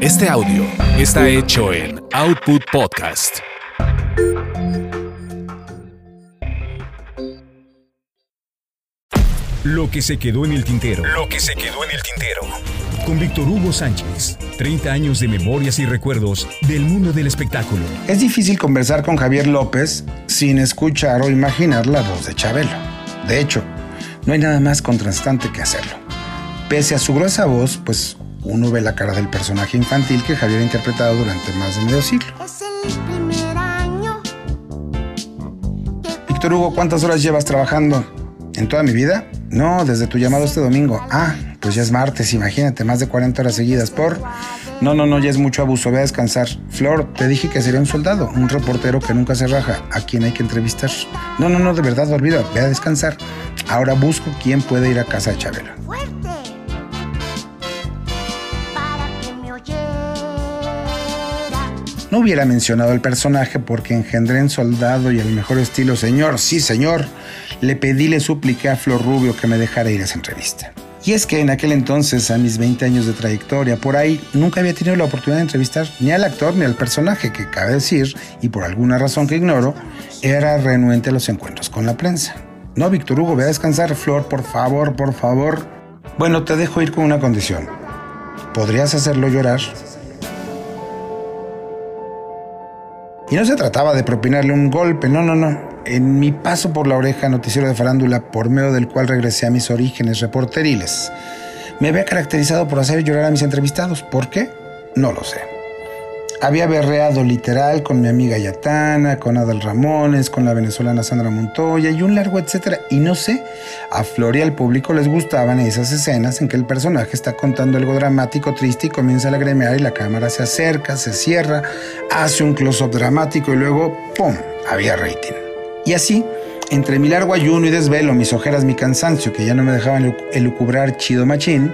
Este audio está hecho en Output Podcast. Lo que se quedó en el tintero. Lo que se quedó en el tintero. Con Víctor Hugo Sánchez. 30 años de memorias y recuerdos del mundo del espectáculo. Es difícil conversar con Javier López sin escuchar o imaginar la voz de Chabelo. De hecho, no hay nada más contrastante que hacerlo. Pese a su gruesa voz, pues uno ve la cara del personaje infantil que Javier ha interpretado durante más de medio siglo. Es el primer año. Víctor Hugo, ¿cuántas horas llevas trabajando? ¿En toda mi vida? No, desde tu llamado este domingo. Ah, pues ya es martes, imagínate, más de 40 horas seguidas por... No, no, no, ya es mucho abuso, ve a descansar. Flor, te dije que sería un soldado, un reportero que nunca se raja, a quien hay que entrevistar. No, no, no, de verdad, olvida, ve a descansar. Ahora busco quién puede ir a casa de Chabelo. No hubiera mencionado el personaje porque engendré en soldado y el mejor estilo, señor, sí, señor. Le pedí, le supliqué a Flor Rubio que me dejara ir a esa entrevista. Y es que en aquel entonces, a mis 20 años de trayectoria, por ahí, nunca había tenido la oportunidad de entrevistar ni al actor ni al personaje, que cabe decir, y por alguna razón que ignoro, era renuente a los encuentros con la prensa. No, Víctor Hugo, ve a descansar, Flor, por favor, por favor. Bueno, te dejo ir con una condición. ¿Podrías hacerlo llorar? Y no se trataba de propinarle un golpe, no, no, no. En mi paso por la oreja noticiero de farándula, por medio del cual regresé a mis orígenes reporteriles, me había caracterizado por hacer llorar a mis entrevistados. ¿Por qué? No lo sé. Había berreado literal con mi amiga Yatana, con Adal Ramones, con la venezolana Sandra Montoya y un largo etcétera. Y no sé, a Flor y al público les gustaban esas escenas en que el personaje está contando algo dramático, triste y comienza a lagrimear y la cámara se acerca, se cierra, hace un close-up dramático y luego ¡pum! había rating. Y así, entre mi largo ayuno y desvelo, mis ojeras, mi cansancio, que ya no me dejaban elucubrar chido machín,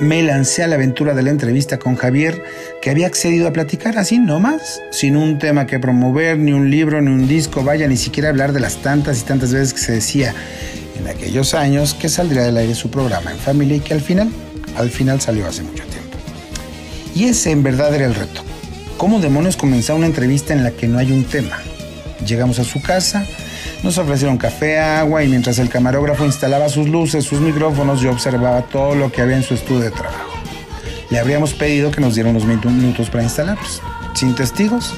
me lancé a la aventura de la entrevista con Javier, que había accedido a platicar así nomás, sin un tema que promover, ni un libro, ni un disco, vaya, ni siquiera hablar de las tantas y tantas veces que se decía en aquellos años que saldría del aire su programa en familia y que al final, al final salió hace mucho tiempo. Y ese en verdad era el reto. ¿Cómo demonios comenzar una entrevista en la que no hay un tema? Llegamos a su casa, nos ofrecieron café, agua y mientras el camarógrafo instalaba sus luces, sus micrófonos, yo observaba todo lo que había en su estudio de trabajo. Le habríamos pedido que nos diera unos minutos para instalarlos. Sin testigos,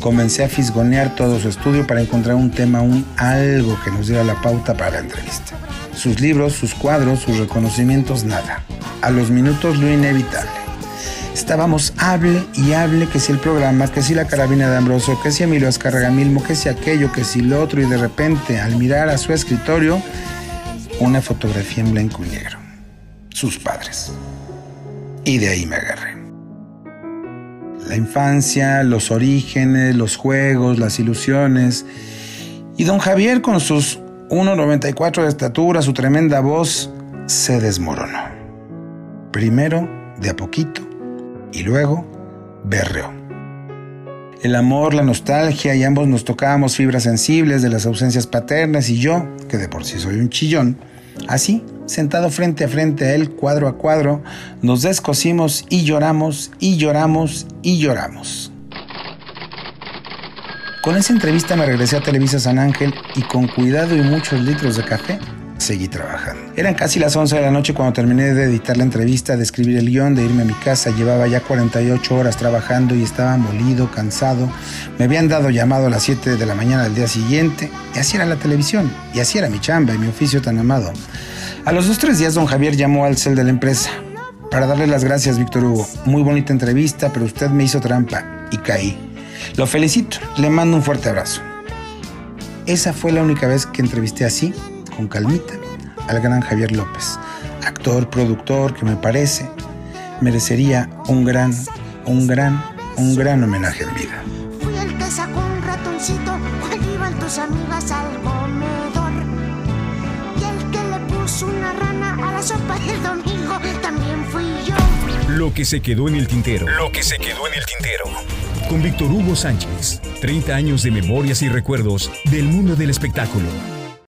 comencé a fisgonear todo su estudio para encontrar un tema, un algo que nos diera la pauta para la entrevista. Sus libros, sus cuadros, sus reconocimientos, nada. A los minutos lo inevitable. Estábamos hable y hable que si el programa, que si la carabina de Ambrosio, que si Emilio Azcárraga Milmo, que si aquello, que si lo otro y de repente al mirar a su escritorio, una fotografía en blanco y negro. Sus padres. Y de ahí me agarré. La infancia, los orígenes, los juegos, las ilusiones. Y don Javier con sus 1,94 de estatura, su tremenda voz, se desmoronó. Primero, de a poquito, y luego berreó. El amor, la nostalgia y ambos nos tocábamos fibras sensibles de las ausencias paternas y yo, que de por sí soy un chillón, así, sentado frente a frente a él, cuadro a cuadro, nos descosimos y lloramos y lloramos y lloramos. Con esa entrevista me regresé a Televisa San Ángel y con cuidado y muchos litros de café seguí trabajando. Eran casi las 11 de la noche cuando terminé de editar la entrevista, de escribir el guion, de irme a mi casa. Llevaba ya 48 horas trabajando y estaba molido, cansado. Me habían dado llamado a las 7 de la mañana del día siguiente y así era la televisión. Y así era mi chamba y mi oficio tan amado. A los dos tres días don Javier llamó al cel de la empresa para darle las gracias, Víctor Hugo. Muy bonita entrevista, pero usted me hizo trampa y caí. Lo felicito, le mando un fuerte abrazo. Esa fue la única vez que entrevisté así con calmita al gran Javier López, actor, productor que me parece merecería un gran, un gran, un gran homenaje en vida. Fui el que sacó un ratoncito cuando iban tus amigas al comedor. Y el que le puso una rana a la sopa del domingo también fui yo. Lo que se quedó en el tintero. Lo que se quedó en el tintero. Con Víctor Hugo Sánchez. 30 años de memorias y recuerdos del mundo del espectáculo.